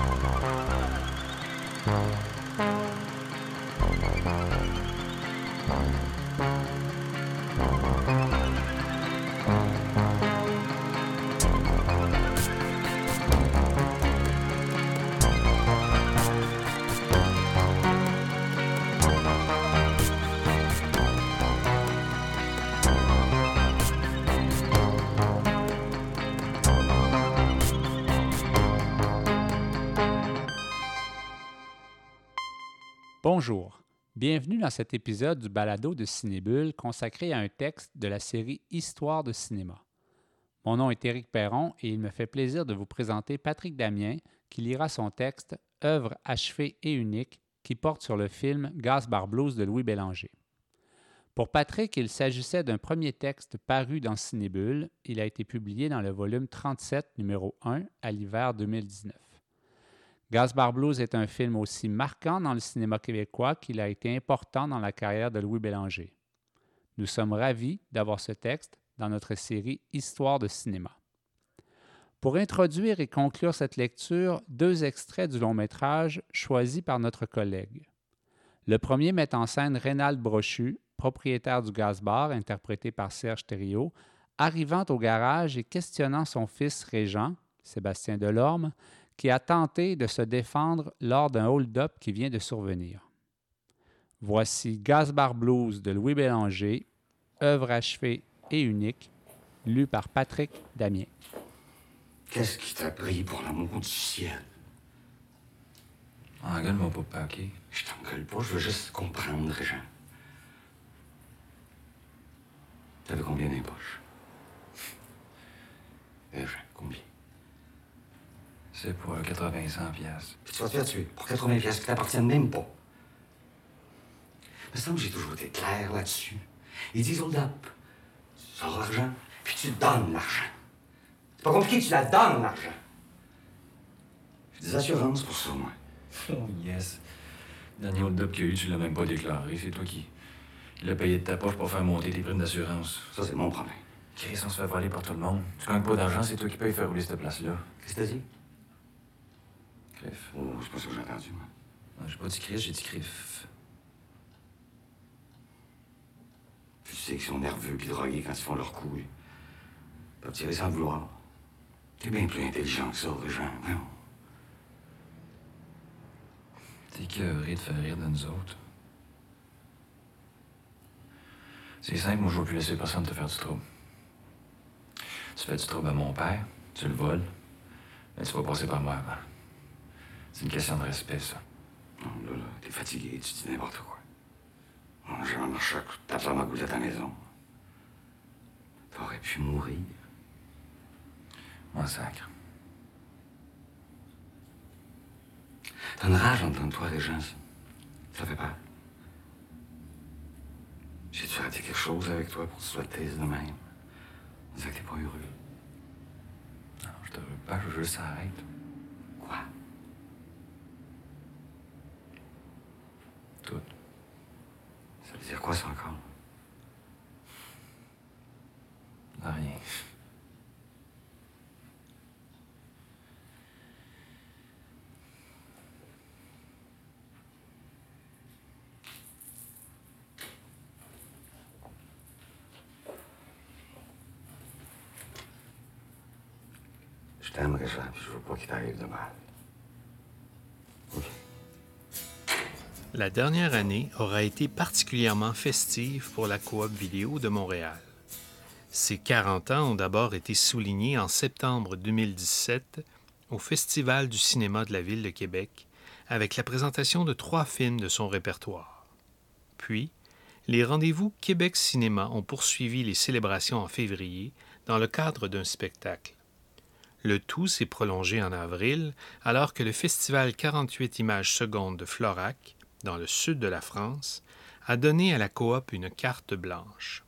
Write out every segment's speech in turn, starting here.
Oh, no. Bonjour, bienvenue dans cet épisode du balado de Cinébule consacré à un texte de la série Histoire de cinéma. Mon nom est Éric Perron et il me fait plaisir de vous présenter Patrick Damien qui lira son texte Œuvre achevée et unique qui porte sur le film Bar Blues de Louis Bélanger. Pour Patrick, il s'agissait d'un premier texte paru dans Cinébule. Il a été publié dans le volume 37, numéro 1, à l'hiver 2019. Gaspard Blues est un film aussi marquant dans le cinéma québécois qu'il a été important dans la carrière de Louis Bélanger. Nous sommes ravis d'avoir ce texte dans notre série Histoire de cinéma. Pour introduire et conclure cette lecture, deux extraits du long métrage choisis par notre collègue. Le premier met en scène Rénal Brochu, propriétaire du gaz-bar, interprété par Serge Thériault, arrivant au garage et questionnant son fils Régent, Sébastien Delorme, qui a tenté de se défendre lors d'un hold-up qui vient de survenir. Voici Gazbar Blues de Louis Bélanger, œuvre achevée et unique, lu par Patrick Damien. Qu'est-ce qui t'a pris pour l'amour du ciel? Engueule-moi pas, OK? Je t'engueule pas, je veux juste comprendre, Jean. T'avais combien dans poches? Eh, Jean? C'est pour 80-100 piastres. Puis tu vas te faire tuer pour 80 piastres qui t'appartiennent même pas. Mais ça j'ai toujours été clair là-dessus. Ils disent hold up. Tu sors l'argent, puis tu donnes l'argent. C'est pas compliqué, tu la donnes l'argent. J'ai des assurances pour ça, moi. Oh yes. Dernier hold-up qu'il y a eu, tu l'as même pas déclaré. C'est toi qui l'as payé de ta poche pour faire monter tes primes d'assurance. Ça, c'est mon problème. Chris, on se fait voler par tout le monde. Tu gagnes pas d'argent, c'est toi qui payes faire rouler cette place-là. Qu'est-ce que t'as dit? Criff. Oh, c'est pas ça que j'ai entendu, moi. Non, j'ai pas dit Chris, j'ai dit Criff. Tu sais qu'ils sont nerveux puis drogués quand ils font leur coup. Ils peuvent tirer sans vouloir. T'es bien plus intelligent que ça, Régent. Non. T'es curé de faire rire de nous autres. C'est simple, moi je veux plus laisser personne te faire du trouble. Tu fais du trouble à mon père, tu le voles, mais tu vas passer par moi avant. C'est une question de respect, ça. Non, là, t'es fatigué, tu dis n'importe quoi. J'ai un marché, tape dans ma goulette à ta maison. T'aurais pu mourir. Moi, sacre. T'as une rage en toi, Régent, ça. Ça fait peur. J'ai-tu raté quelque chose avec toi pour que tu sois taise de même? On dirait que t'es pas heureux. Non, je te veux pas, je veux juste que ça arrête. Quoi? Tout. Ça veut dire quoi, ça, encore? Rien. Je t'aime, Régent, puis je veux pas qu'il t'arrive de mal. La dernière année aura été particulièrement festive pour la coop vidéo de Montréal. Ses 40 ans ont d'abord été soulignés en septembre 2017 au Festival du cinéma de la ville de Québec avec la présentation de trois films de son répertoire. Puis, les rendez-vous Québec Cinéma ont poursuivi les célébrations en février dans le cadre d'un spectacle. Le tout s'est prolongé en avril alors que le festival 48 images secondes de Florac dans le sud de la France, a donné à la coop une carte blanche.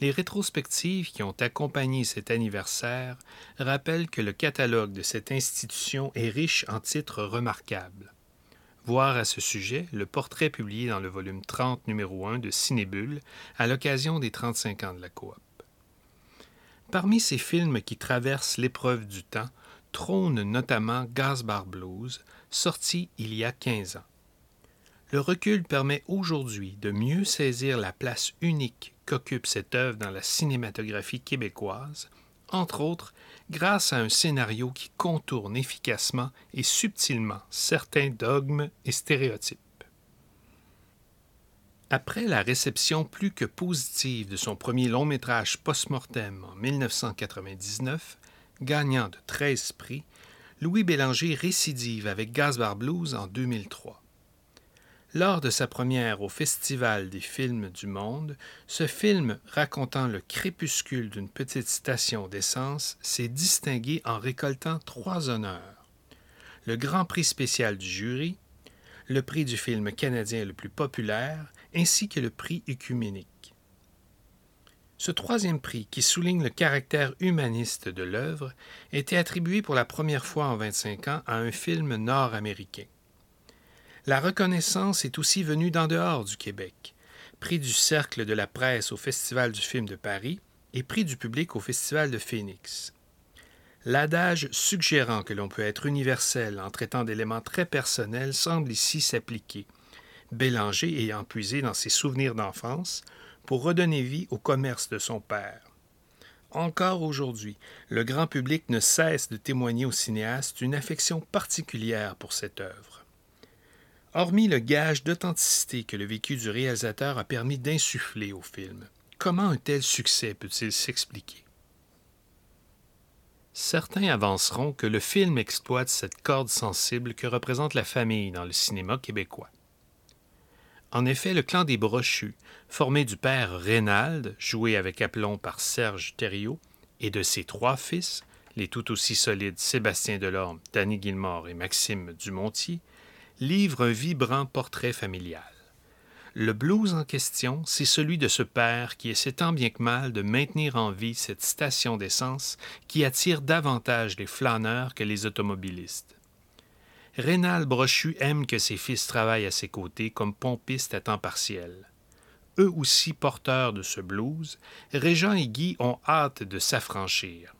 Les rétrospectives qui ont accompagné cet anniversaire rappellent que le catalogue de cette institution est riche en titres remarquables. Voir à ce sujet le portrait publié dans le volume 30 numéro 1 de Cinébule à l'occasion des 35 ans de la coop. Parmi ces films qui traversent l'épreuve du temps, trône notamment Gasbar Blues, sorti il y a 15 ans. Le recul permet aujourd'hui de mieux saisir la place unique qu'occupe cette œuvre dans la cinématographie québécoise, entre autres grâce à un scénario qui contourne efficacement et subtilement certains dogmes et stéréotypes. Après la réception plus que positive de son premier long métrage post-mortem en 1999, gagnant de 13 prix, Louis Bélanger récidive avec Gasbar Blues en 2003. Lors de sa première au Festival des films du monde, ce film racontant le crépuscule d'une petite station d'essence s'est distingué en récoltant trois honneurs. Le Grand Prix spécial du jury, le prix du film canadien le plus populaire ainsi que le prix œcuménique. Ce troisième prix, qui souligne le caractère humaniste de l'œuvre, était attribué pour la première fois en 25 ans à un film nord-américain. La reconnaissance est aussi venue d'en dehors du Québec. Prix du Cercle de la presse au Festival du film de Paris et prix du public au Festival de Phoenix. L'adage suggérant que l'on peut être universel en traitant d'éléments très personnels semble ici s'appliquer, Bélanger ayant puisé dans ses souvenirs d'enfance pour redonner vie au commerce de son père. Encore aujourd'hui, le grand public ne cesse de témoigner au cinéaste une affection particulière pour cette œuvre. Hormis le gage d'authenticité que le vécu du réalisateur a permis d'insuffler au film, comment un tel succès peut-il s'expliquer? Certains avanceront que le film exploite cette corde sensible que représente la famille dans le cinéma québécois. En effet, le clan des Brochus, formé du père Reynald, joué avec aplomb par Serge Thériault, et de ses trois fils, les tout aussi solides Sébastien Delorme, Danny Guillemot et Maxime Dumontier, livre un vibrant portrait familial. Le blues en question, c'est celui de ce père qui essaie tant bien que mal de maintenir en vie cette station d'essence qui attire davantage les flâneurs que les automobilistes. Rénal Brochu aime que ses fils travaillent à ses côtés comme pompistes à temps partiel. Eux aussi porteurs de ce blues, Régent et Guy ont hâte de s'affranchir.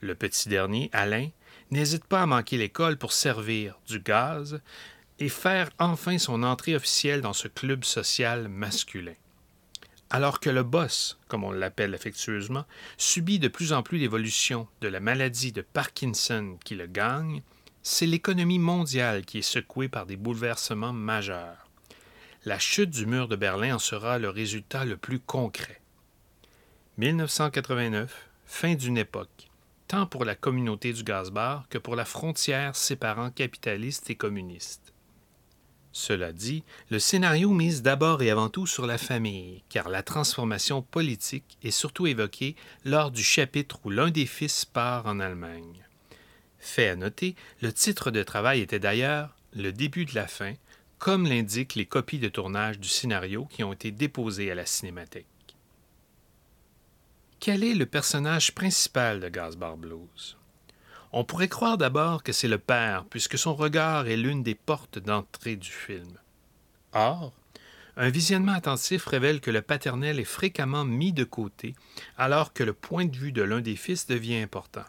Le petit dernier, Alain, n'hésite pas à manquer l'école pour servir du gaz et faire enfin son entrée officielle dans ce club social masculin. Alors que le boss, comme on l'appelle affectueusement, subit de plus en plus l'évolution de la maladie de Parkinson qui le gagne, c'est l'économie mondiale qui est secouée par des bouleversements majeurs. La chute du mur de Berlin en sera le résultat le plus concret. 1989, fin d'une époque, tant pour la communauté du gaz-bar que pour la frontière séparant capitalistes et communistes. Cela dit, le scénario mise d'abord et avant tout sur la famille, car la transformation politique est surtout évoquée lors du chapitre où l'un des fils part en Allemagne. Fait à noter, le titre de travail était d'ailleurs Le début de la fin, comme l'indiquent les copies de tournage du scénario qui ont été déposées à la Cinémathèque. Quel est le personnage principal de Gasbar Blues? On pourrait croire d'abord que c'est le père, puisque son regard est l'une des portes d'entrée du film. Or, un visionnement attentif révèle que le paternel est fréquemment mis de côté, alors que le point de vue de l'un des fils devient important.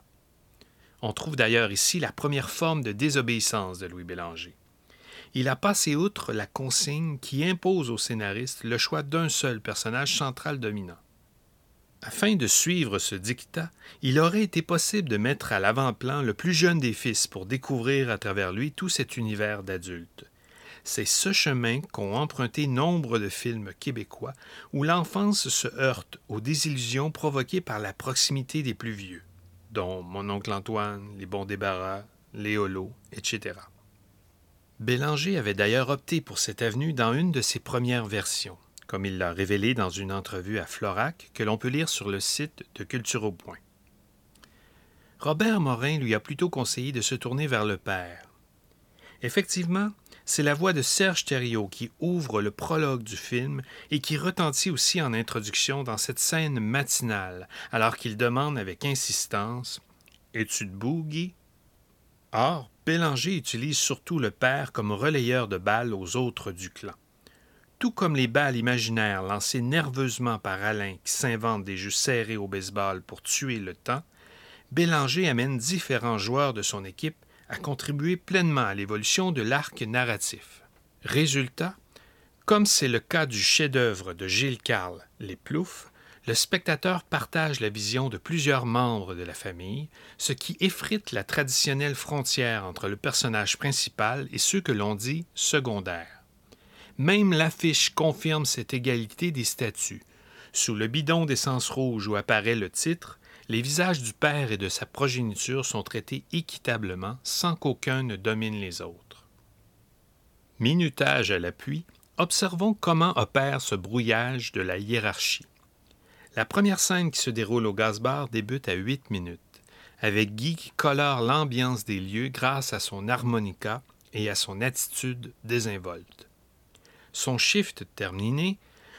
On trouve d'ailleurs ici la première forme de désobéissance de Louis Bélanger. Il a passé outre la consigne qui impose au scénariste le choix d'un seul personnage central dominant. Afin de suivre ce dictat, il aurait été possible de mettre à l'avant-plan le plus jeune des fils pour découvrir à travers lui tout cet univers d'adultes. C'est ce chemin qu'ont emprunté nombre de films québécois où l'enfance se heurte aux désillusions provoquées par la proximité des plus vieux dont Mon oncle Antoine, Les bons débarras, Les holos, etc. Bélanger avait d'ailleurs opté pour cette avenue dans une de ses premières versions, comme il l'a révélé dans une entrevue à Florac que l'on peut lire sur le site de Culture au Point. Robert Morin lui a plutôt conseillé de se tourner vers le père. Effectivement, c'est la voix de Serge Thériault qui ouvre le prologue du film et qui retentit aussi en introduction dans cette scène matinale, alors qu'il demande avec insistance Es-tu debout, Guy Or, Bélanger utilise surtout le père comme relayeur de balles aux autres du clan. Tout comme les balles imaginaires lancées nerveusement par Alain qui s'invente des jeux serrés au baseball pour tuer le temps, Bélanger amène différents joueurs de son équipe à contribuer pleinement à l'évolution de l'arc narratif. Résultat, comme c'est le cas du chef-d'œuvre de Gilles Carle, Les Ploufs, le spectateur partage la vision de plusieurs membres de la famille, ce qui effrite la traditionnelle frontière entre le personnage principal et ceux que l'on dit secondaires. Même l'affiche confirme cette égalité des statuts. Sous le bidon d'essence rouge où apparaît le titre, les visages du père et de sa progéniture sont traités équitablement sans qu'aucun ne domine les autres. Minutage à l'appui, observons comment opère ce brouillage de la hiérarchie. La première scène qui se déroule au gaz-bar débute à huit minutes, avec Guy qui colore l'ambiance des lieux grâce à son harmonica et à son attitude désinvolte. Son shift terminé,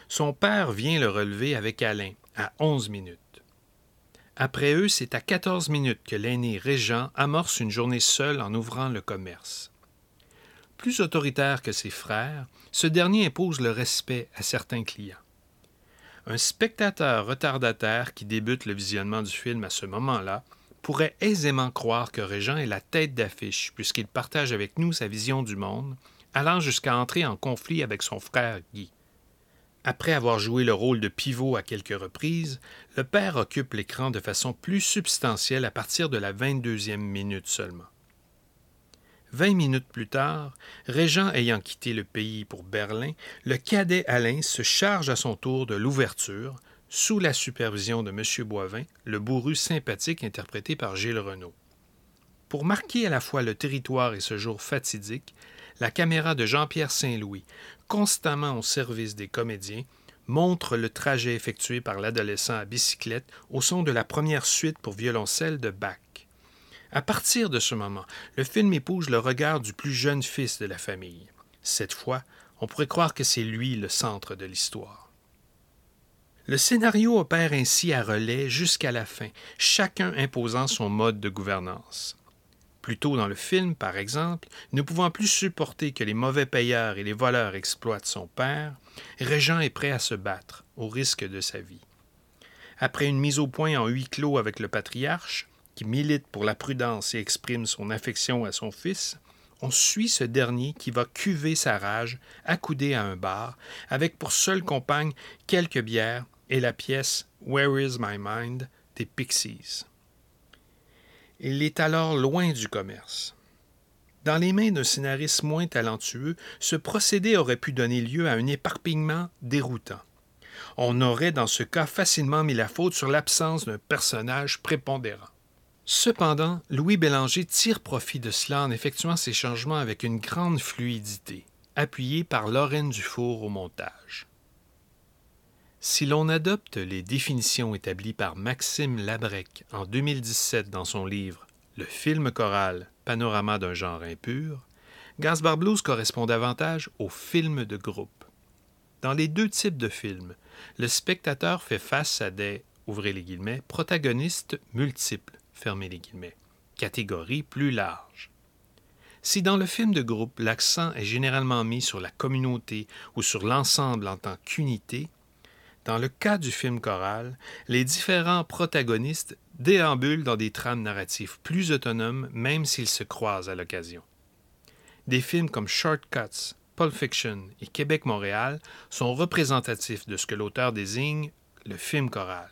son père vient le relever avec Alain à onze minutes. Après eux, c'est à 14 minutes que l'aîné Régent amorce une journée seule en ouvrant le commerce. Plus autoritaire que ses frères, ce dernier impose le respect à certains clients. Un spectateur retardataire qui débute le visionnement du film à ce moment-là pourrait aisément croire que Régent est la tête d'affiche puisqu'il partage avec nous sa vision du monde, allant jusqu'à entrer en conflit avec son frère Guy. Après avoir joué le rôle de pivot à quelques reprises, le père occupe l'écran de façon plus substantielle à partir de la 22e minute seulement. Vingt minutes plus tard, Régent ayant quitté le pays pour Berlin, le cadet Alain se charge à son tour de l'ouverture, sous la supervision de M. Boivin, le bourru sympathique interprété par Gilles Renaud. Pour marquer à la fois le territoire et ce jour fatidique, la caméra de Jean-Pierre Saint-Louis, constamment au service des comédiens, montre le trajet effectué par l'adolescent à bicyclette au son de la première suite pour violoncelle de Bach. À partir de ce moment, le film épouse le regard du plus jeune fils de la famille. Cette fois, on pourrait croire que c'est lui le centre de l'histoire. Le scénario opère ainsi à relais jusqu'à la fin, chacun imposant son mode de gouvernance. Plus tôt dans le film, par exemple, ne pouvant plus supporter que les mauvais payeurs et les voleurs exploitent son père, Régent est prêt à se battre, au risque de sa vie. Après une mise au point en huis clos avec le patriarche, qui milite pour la prudence et exprime son affection à son fils, on suit ce dernier qui va cuver sa rage, accoudé à un bar, avec pour seule compagne quelques bières et la pièce Where is my mind des Pixies. Il est alors loin du commerce. Dans les mains d'un scénariste moins talentueux, ce procédé aurait pu donner lieu à un éparpillement déroutant. On aurait dans ce cas facilement mis la faute sur l'absence d'un personnage prépondérant. Cependant, Louis Bélanger tire profit de cela en effectuant ces changements avec une grande fluidité, appuyé par Lorraine Dufour au montage. Si l'on adopte les définitions établies par Maxime Labrec en 2017 dans son livre Le film choral, panorama d'un genre impur, Gaspard Blues correspond davantage au film de groupe. Dans les deux types de films, le spectateur fait face à des ouvrez les guillemets, protagonistes multiples, fermez les guillemets, catégories plus larges. Si dans le film de groupe l'accent est généralement mis sur la communauté ou sur l'ensemble en tant qu'unité, dans le cas du film choral, les différents protagonistes déambulent dans des trames narratives plus autonomes, même s'ils se croisent à l'occasion. Des films comme Shortcuts, Pulp Fiction et Québec-Montréal sont représentatifs de ce que l'auteur désigne le film choral.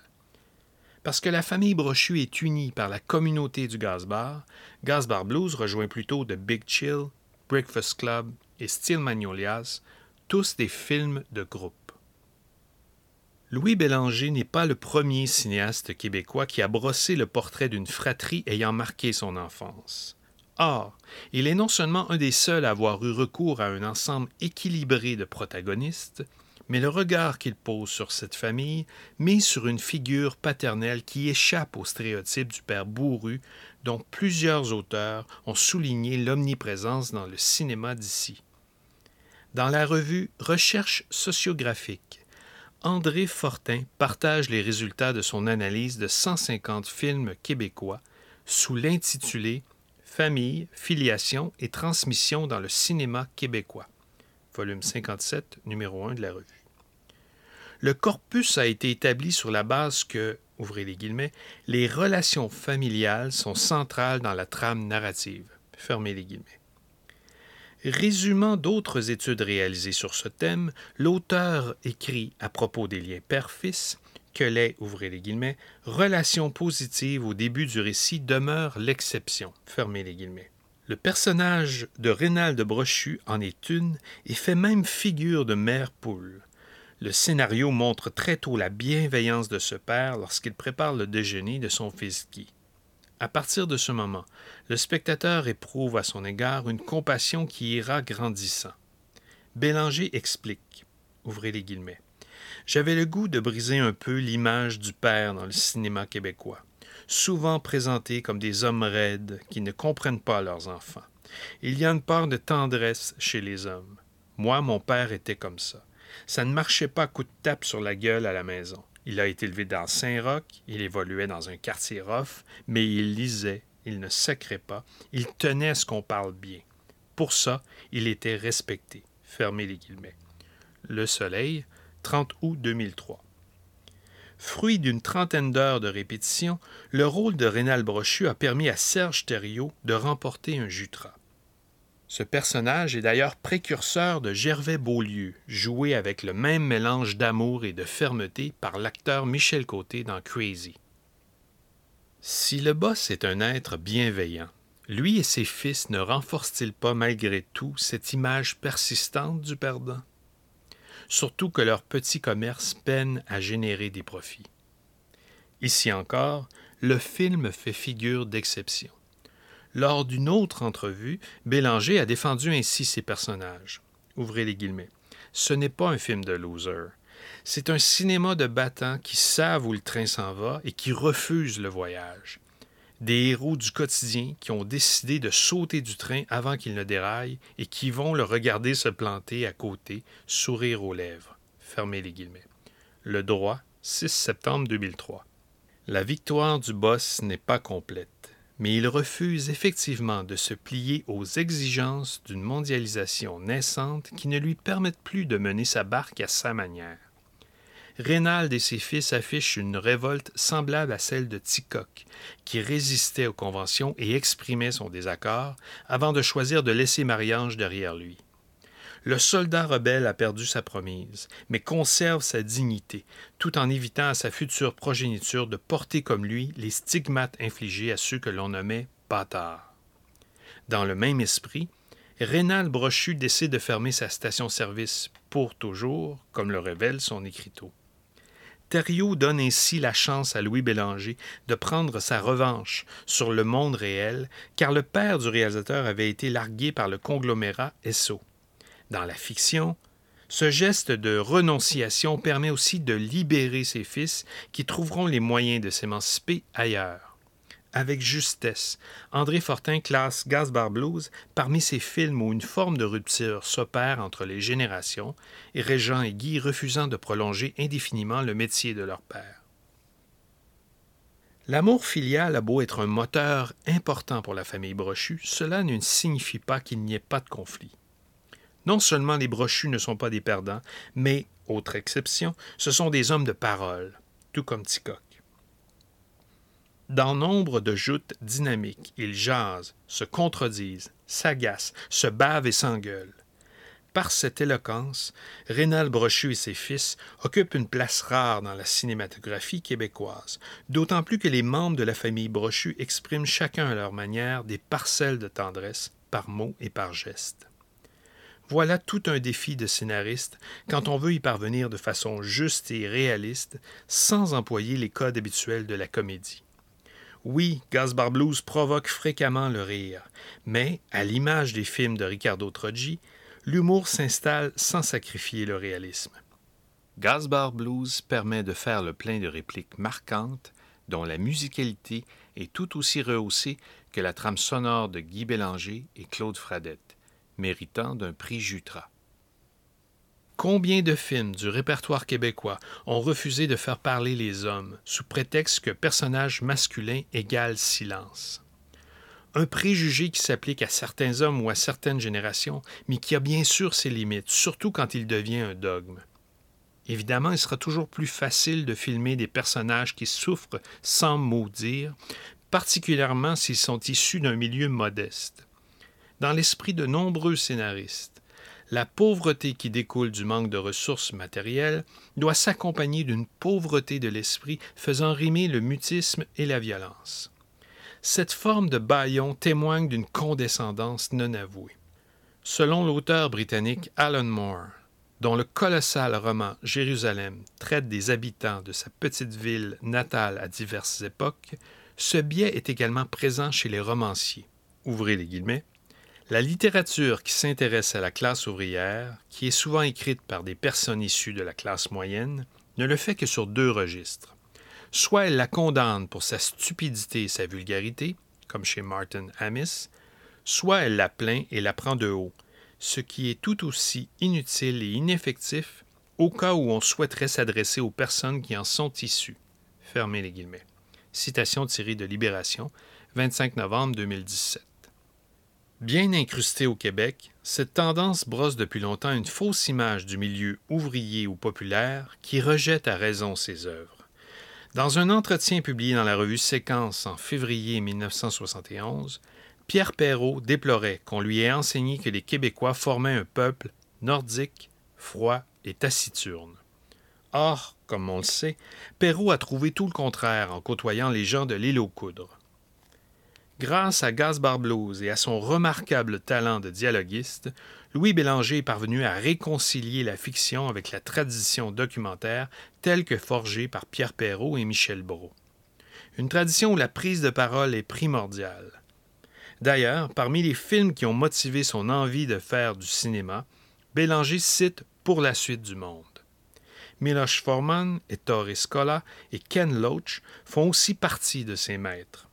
Parce que la famille Brochu est unie par la communauté du Gazbar, Gazbar Blues rejoint plutôt The Big Chill, Breakfast Club et Steel Magnolias, tous des films de groupe. Louis Bélanger n'est pas le premier cinéaste québécois qui a brossé le portrait d'une fratrie ayant marqué son enfance. Or, il est non seulement un des seuls à avoir eu recours à un ensemble équilibré de protagonistes, mais le regard qu'il pose sur cette famille met sur une figure paternelle qui échappe au stéréotype du père bourru dont plusieurs auteurs ont souligné l'omniprésence dans le cinéma d'ici. Dans la revue Recherche sociographique, André Fortin partage les résultats de son analyse de 150 films québécois sous l'intitulé Famille, filiation et transmission dans le cinéma québécois. Volume 57, numéro 1 de la revue. Le corpus a été établi sur la base que ouvrez les guillemets, les relations familiales sont centrales dans la trame narrative, fermez les guillemets. Résumant d'autres études réalisées sur ce thème, l'auteur écrit à propos des liens père-fils que les, ouvrez les guillemets, relations positives au début du récit demeurent l'exception, fermez. Le personnage de Rénal de Brochu en est une et fait même figure de mère poule. Le scénario montre très tôt la bienveillance de ce père lorsqu'il prépare le déjeuner de son fils Guy. À partir de ce moment, le spectateur éprouve à son égard une compassion qui ira grandissant. Bélanger explique, ouvrez les guillemets, J'avais le goût de briser un peu l'image du père dans le cinéma québécois, souvent présenté comme des hommes raides qui ne comprennent pas leurs enfants. Il y a une part de tendresse chez les hommes. Moi, mon père était comme ça. Ça ne marchait pas coup de tape sur la gueule à la maison. Il a été élevé dans Saint-Roch, il évoluait dans un quartier rough, mais il lisait, il ne sacrait pas, il tenait à ce qu'on parle bien. Pour ça, il était respecté. Fermez les guillemets. Le Soleil, 30 août 2003. Fruit d'une trentaine d'heures de répétition, le rôle de Rénal Brochu a permis à Serge Thériault de remporter un Jutra. Ce personnage est d'ailleurs précurseur de Gervais Beaulieu, joué avec le même mélange d'amour et de fermeté par l'acteur Michel Côté dans Crazy. Si le boss est un être bienveillant, lui et ses fils ne renforcent-ils pas malgré tout cette image persistante du perdant? Surtout que leur petit commerce peine à générer des profits. Ici encore, le film fait figure d'exception. Lors d'une autre entrevue, Bélanger a défendu ainsi ses personnages. Ouvrez les guillemets. Ce n'est pas un film de loser. C'est un cinéma de battants qui savent où le train s'en va et qui refusent le voyage. Des héros du quotidien qui ont décidé de sauter du train avant qu'il ne déraille et qui vont le regarder se planter à côté, sourire aux lèvres. Fermez les guillemets. Le droit, 6 septembre 2003. La victoire du boss n'est pas complète mais il refuse effectivement de se plier aux exigences d'une mondialisation naissante qui ne lui permettent plus de mener sa barque à sa manière. Rénald et ses fils affichent une révolte semblable à celle de Ticoc, qui résistait aux conventions et exprimait son désaccord avant de choisir de laisser Marie-Ange derrière lui. Le soldat rebelle a perdu sa promise, mais conserve sa dignité, tout en évitant à sa future progéniture de porter comme lui les stigmates infligés à ceux que l'on nommait bâtards. Dans le même esprit, Rénal Brochu décide de fermer sa station-service pour toujours, comme le révèle son écriteau. Thériault donne ainsi la chance à Louis Bélanger de prendre sa revanche sur le monde réel, car le père du réalisateur avait été largué par le conglomérat Esso. Dans la fiction, ce geste de renonciation permet aussi de libérer ses fils qui trouveront les moyens de s'émanciper ailleurs. Avec justesse, André Fortin classe Gasbar Blues parmi ces films où une forme de rupture s'opère entre les générations, et Régent et Guy refusant de prolonger indéfiniment le métier de leur père. L'amour filial a beau être un moteur important pour la famille Brochu, cela ne signifie pas qu'il n'y ait pas de conflit. Non seulement les brochus ne sont pas des perdants, mais, autre exception, ce sont des hommes de parole, tout comme Ticoc. Dans nombre de joutes dynamiques, ils jasent, se contredisent, s'agacent, se bavent et s'engueulent. Par cette éloquence, Rénal Brochu et ses fils occupent une place rare dans la cinématographie québécoise, d'autant plus que les membres de la famille Brochu expriment chacun à leur manière des parcelles de tendresse par mots et par gestes. Voilà tout un défi de scénariste quand on veut y parvenir de façon juste et réaliste sans employer les codes habituels de la comédie. Oui, Gasbar Blues provoque fréquemment le rire, mais, à l'image des films de Ricardo Troggi, l'humour s'installe sans sacrifier le réalisme. Gasbar Blues permet de faire le plein de répliques marquantes dont la musicalité est tout aussi rehaussée que la trame sonore de Guy Bélanger et Claude Fradette méritant d'un prix Jutra. Combien de films du répertoire québécois ont refusé de faire parler les hommes sous prétexte que personnage masculin égale silence? Un préjugé qui s'applique à certains hommes ou à certaines générations, mais qui a bien sûr ses limites, surtout quand il devient un dogme. Évidemment, il sera toujours plus facile de filmer des personnages qui souffrent sans mot dire, particulièrement s'ils sont issus d'un milieu modeste. Dans l'esprit de nombreux scénaristes, la pauvreté qui découle du manque de ressources matérielles doit s'accompagner d'une pauvreté de l'esprit faisant rimer le mutisme et la violence. Cette forme de bâillon témoigne d'une condescendance non avouée. Selon l'auteur britannique Alan Moore, dont le colossal roman Jérusalem traite des habitants de sa petite ville natale à diverses époques, ce biais est également présent chez les romanciers. Ouvrez les guillemets. La littérature qui s'intéresse à la classe ouvrière, qui est souvent écrite par des personnes issues de la classe moyenne, ne le fait que sur deux registres. Soit elle la condamne pour sa stupidité et sa vulgarité, comme chez Martin Amis, soit elle la plaint et la prend de haut, ce qui est tout aussi inutile et ineffectif au cas où on souhaiterait s'adresser aux personnes qui en sont issues. Fermez les guillemets. Citation tirée de Libération, 25 novembre 2017. Bien incrustée au Québec, cette tendance brosse depuis longtemps une fausse image du milieu ouvrier ou populaire qui rejette à raison ses œuvres. Dans un entretien publié dans la revue Séquence en février 1971, Pierre Perrault déplorait qu'on lui ait enseigné que les Québécois formaient un peuple nordique, froid et taciturne. Or, comme on le sait, Perrault a trouvé tout le contraire en côtoyant les gens de l'île aux coudres. Grâce à Gaspard Blues et à son remarquable talent de dialoguiste, Louis Bélanger est parvenu à réconcilier la fiction avec la tradition documentaire telle que forgée par Pierre Perrault et Michel Brault. Une tradition où la prise de parole est primordiale. D'ailleurs, parmi les films qui ont motivé son envie de faire du cinéma, Bélanger cite Pour la suite du monde. Miloš Forman, Ettore Scola et Ken Loach font aussi partie de ses maîtres.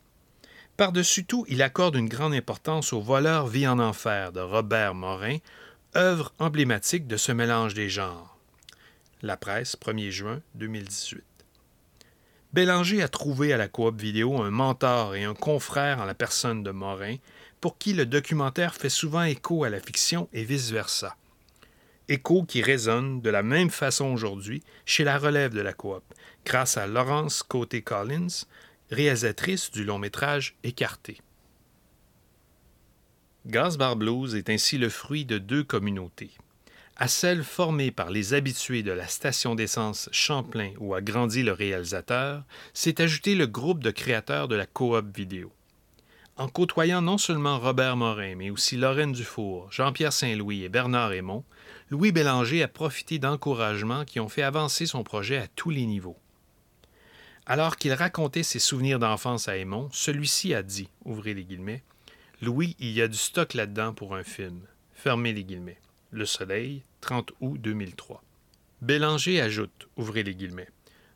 Par-dessus tout, il accorde une grande importance au Voleur vit en enfer de Robert Morin, œuvre emblématique de ce mélange des genres. La presse, 1er juin 2018. Bélanger a trouvé à la coop vidéo un mentor et un confrère en la personne de Morin, pour qui le documentaire fait souvent écho à la fiction et vice-versa. Écho qui résonne de la même façon aujourd'hui chez la relève de la coop, grâce à Laurence Côté-Collins, réalisatrice du long métrage Écarté. Gasbar Blues est ainsi le fruit de deux communautés à celle formée par les habitués de la station d'essence Champlain où a grandi le réalisateur, s'est ajouté le groupe de créateurs de la coop vidéo. En côtoyant non seulement Robert Morin, mais aussi Lorraine Dufour, Jean-Pierre Saint-Louis et Bernard Raymond, Louis Bélanger a profité d'encouragements qui ont fait avancer son projet à tous les niveaux. Alors qu'il racontait ses souvenirs d'enfance à Aymon, celui-ci a dit, ouvrez les guillemets, Louis, il y a du stock là-dedans pour un film. Fermez les guillemets. Le Soleil, 30 août 2003. Bélanger ajoute, ouvrez les guillemets,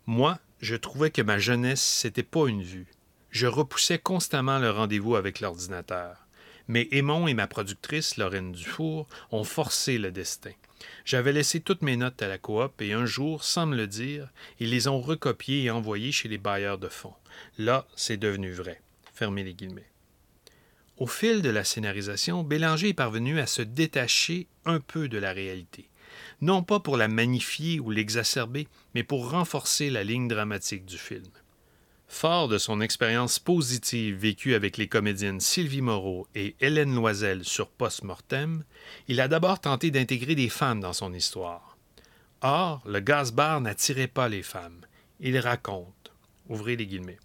Moi, je trouvais que ma jeunesse, c'était pas une vue. Je repoussais constamment le rendez-vous avec l'ordinateur. Mais Aimon et ma productrice, Lorraine Dufour, ont forcé le destin. J'avais laissé toutes mes notes à la coop et un jour, sans me le dire, ils les ont recopiées et envoyées chez les bailleurs de fonds. Là, c'est devenu vrai. Fermez les guillemets. Au fil de la scénarisation, Bélanger est parvenu à se détacher un peu de la réalité, non pas pour la magnifier ou l'exacerber, mais pour renforcer la ligne dramatique du film. Fort de son expérience positive vécue avec les comédiennes Sylvie Moreau et Hélène Loisel sur Post-Mortem, il a d'abord tenté d'intégrer des femmes dans son histoire. Or, le gaz bar n'attirait pas les femmes. Il raconte, ouvrez les guillemets,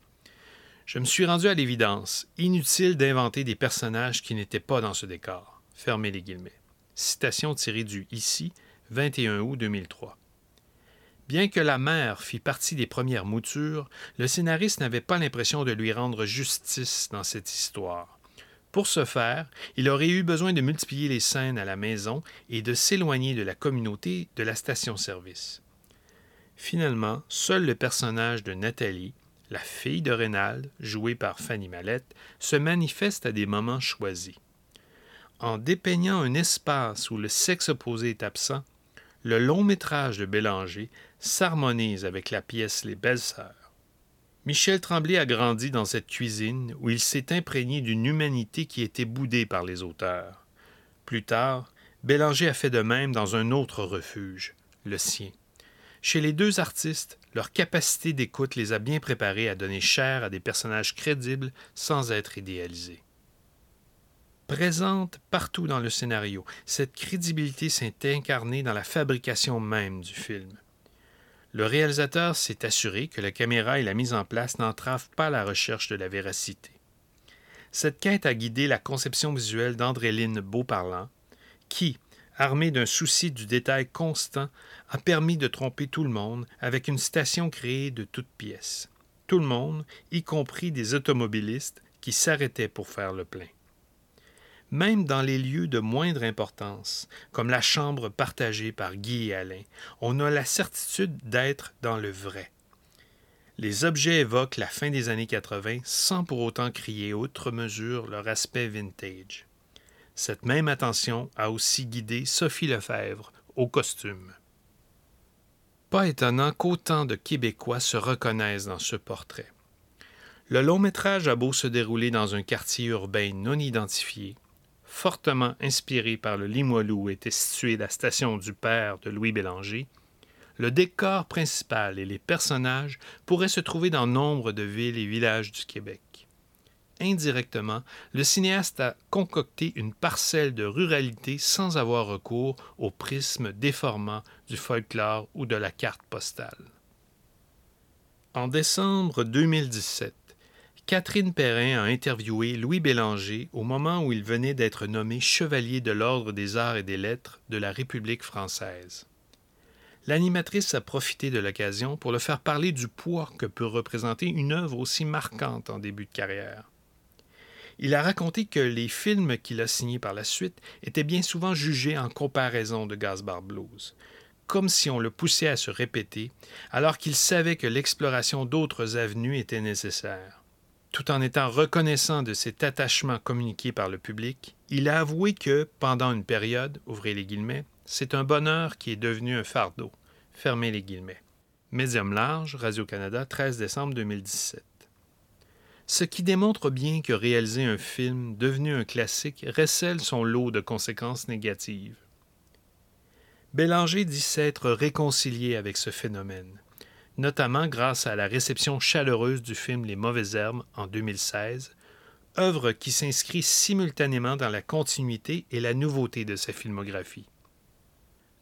je me suis rendu à l'évidence. Inutile d'inventer des personnages qui n'étaient pas dans ce décor. Fermez les guillemets. Citation tirée du Ici, 21 août 2003. Bien que la mère fît partie des premières moutures, le scénariste n'avait pas l'impression de lui rendre justice dans cette histoire. Pour ce faire, il aurait eu besoin de multiplier les scènes à la maison et de s'éloigner de la communauté de la station-service. Finalement, seul le personnage de Nathalie, la fille de Rénal, jouée par Fanny Mallette, se manifeste à des moments choisis. En dépeignant un espace où le sexe opposé est absent, le long métrage de Bélanger s'harmonise avec la pièce Les Belles Sœurs. Michel Tremblay a grandi dans cette cuisine où il s'est imprégné d'une humanité qui était boudée par les auteurs. Plus tard, Bélanger a fait de même dans un autre refuge, le sien. Chez les deux artistes, leur capacité d'écoute les a bien préparés à donner chair à des personnages crédibles sans être idéalisés. Présente partout dans le scénario, cette crédibilité s'est incarnée dans la fabrication même du film. Le réalisateur s'est assuré que la caméra et la mise en place n'entravent pas la recherche de la véracité. Cette quête a guidé la conception visuelle d'André-Lyne Beauparlant, qui, armé d'un souci du détail constant, a permis de tromper tout le monde avec une station créée de toutes pièces. Tout le monde, y compris des automobilistes qui s'arrêtaient pour faire le plein. Même dans les lieux de moindre importance, comme la chambre partagée par Guy et Alain, on a la certitude d'être dans le vrai. Les objets évoquent la fin des années 80 sans pour autant crier outre mesure leur aspect vintage. Cette même attention a aussi guidé Sophie Lefebvre au costume. Pas étonnant qu'autant de Québécois se reconnaissent dans ce portrait. Le long métrage a beau se dérouler dans un quartier urbain non identifié, fortement inspiré par le Limoilou où était située la station du père de Louis Bélanger, le décor principal et les personnages pourraient se trouver dans nombre de villes et villages du Québec indirectement, le cinéaste a concocté une parcelle de ruralité sans avoir recours au prisme déformant du folklore ou de la carte postale. En décembre 2017, Catherine Perrin a interviewé Louis Bélanger au moment où il venait d'être nommé chevalier de l'Ordre des Arts et des Lettres de la République française. L'animatrice a profité de l'occasion pour le faire parler du poids que peut représenter une œuvre aussi marquante en début de carrière. Il a raconté que les films qu'il a signés par la suite étaient bien souvent jugés en comparaison de Gaspard Blues, comme si on le poussait à se répéter, alors qu'il savait que l'exploration d'autres avenues était nécessaire. Tout en étant reconnaissant de cet attachement communiqué par le public, il a avoué que, pendant une période, ouvrez les guillemets, c'est un bonheur qui est devenu un fardeau. Fermez les guillemets. Médium large, Radio-Canada, 13 décembre 2017 ce qui démontre bien que réaliser un film devenu un classique recèle son lot de conséquences négatives. Bélanger dit s'être réconcilié avec ce phénomène, notamment grâce à la réception chaleureuse du film Les mauvaises herbes en 2016, œuvre qui s'inscrit simultanément dans la continuité et la nouveauté de sa filmographie.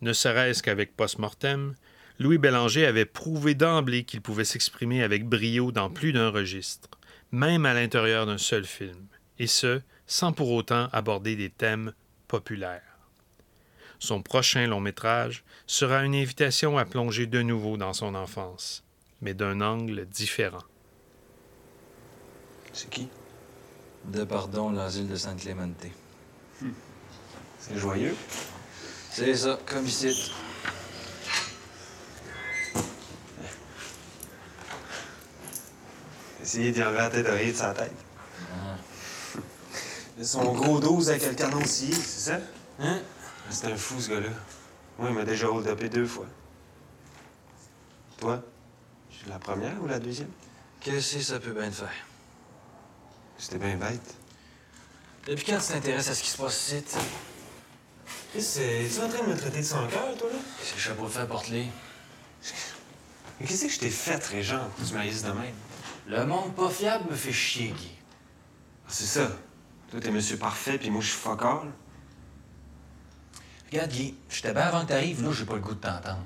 Ne serait-ce qu'avec Post-Mortem, Louis Bélanger avait prouvé d'emblée qu'il pouvait s'exprimer avec brio dans plus d'un registre même à l'intérieur d'un seul film, et ce, sans pour autant aborder des thèmes populaires. Son prochain long métrage sera une invitation à plonger de nouveau dans son enfance, mais d'un angle différent. C'est qui? De pardon, l'asile de Sainte-Clémente. Hmm. C'est joyeux? C'est ça, comme ici. Essayer d'y enlever la tête de sa tête. Son gros 12 avec le canon c'est ça? Hein? C'est un fou, ce gars-là. Moi, il m'a déjà hold deux fois. Toi? Je la première ou la deuxième? Qu'est-ce que ça peut bien te faire? C'était bien bête. Depuis quand tu t'intéresses à ce qui se passe ici? Chris, es-tu en train de me traiter de son cœur, toi, là? C'est le chapeau de fer porte-les. Mais qu'est-ce que je t'ai fait, Régent, pour que tu m'aillisses de même? Le monde pas fiable me fait chier, Guy. Ah, c'est ça. Toi, t'es monsieur parfait, puis moi, je suis focal. Regarde, Guy, j'étais bien avant que t'arrives, là, j'ai pas le goût de t'entendre.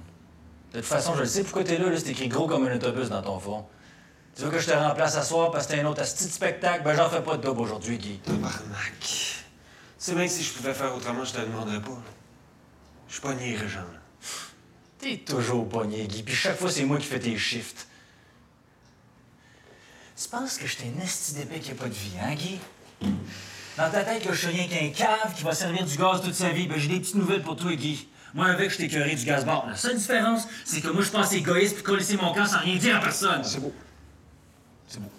De toute façon, je le sais pourquoi t'es là, là, c'est écrit gros comme un autobus dans ton fond. Tu veux que je te remplace à soir parce que t'as un autre petit spectacle? Ben, j'en fais pas de double aujourd'hui, Guy. Tabarnak. C'est bien que si je pouvais faire autrement, je te le demanderais pas. Je suis pogné, Régent. T'es toujours pogné, Guy, puis chaque fois, c'est moi qui fais tes shifts. Tu penses que je t'ai esti d'épée qui a pas de vie, hein, Guy? Dans ta tête, que je suis rien qu'un cave qui va servir du gaz toute sa vie. Ben, j'ai des petites nouvelles pour toi, Guy. Moi, avec, je t'ai curé du gaz bord. La seule différence, c'est que moi, je pense égoïste puis coller mon camp sans rien dire à personne. C'est beau. C'est beau.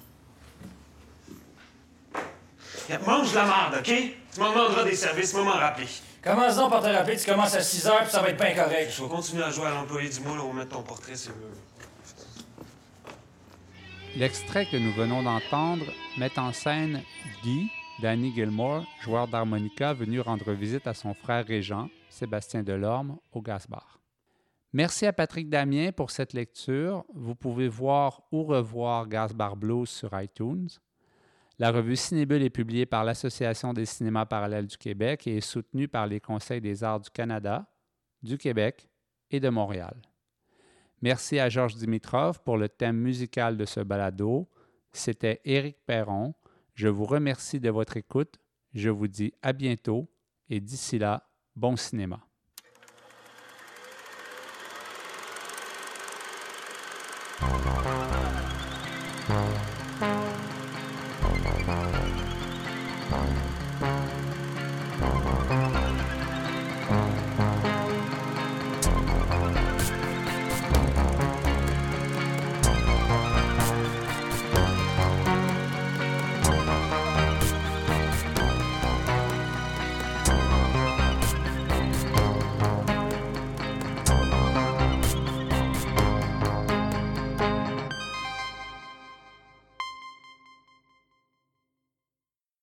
mange la merde, OK? Tu m'en demanderas des services, moi m'en rappeler. Commence donc par te rappeler, tu commences à 6 heures puis ça va être pas incorrect. Je vais continuer à jouer à l'employé du mois, là, on va mettre ton portrait, c'est L'extrait que nous venons d'entendre met en scène Guy, Danny Gilmore, joueur d'harmonica venu rendre visite à son frère régent, Sébastien Delorme, au Gasbar. Merci à Patrick Damien pour cette lecture. Vous pouvez voir ou revoir Gaspard Blues sur iTunes. La revue Cinébule est publiée par l'Association des cinémas parallèles du Québec et est soutenue par les Conseils des arts du Canada, du Québec et de Montréal. Merci à Georges Dimitrov pour le thème musical de ce balado. C'était Éric Perron. Je vous remercie de votre écoute. Je vous dis à bientôt et d'ici là, bon cinéma.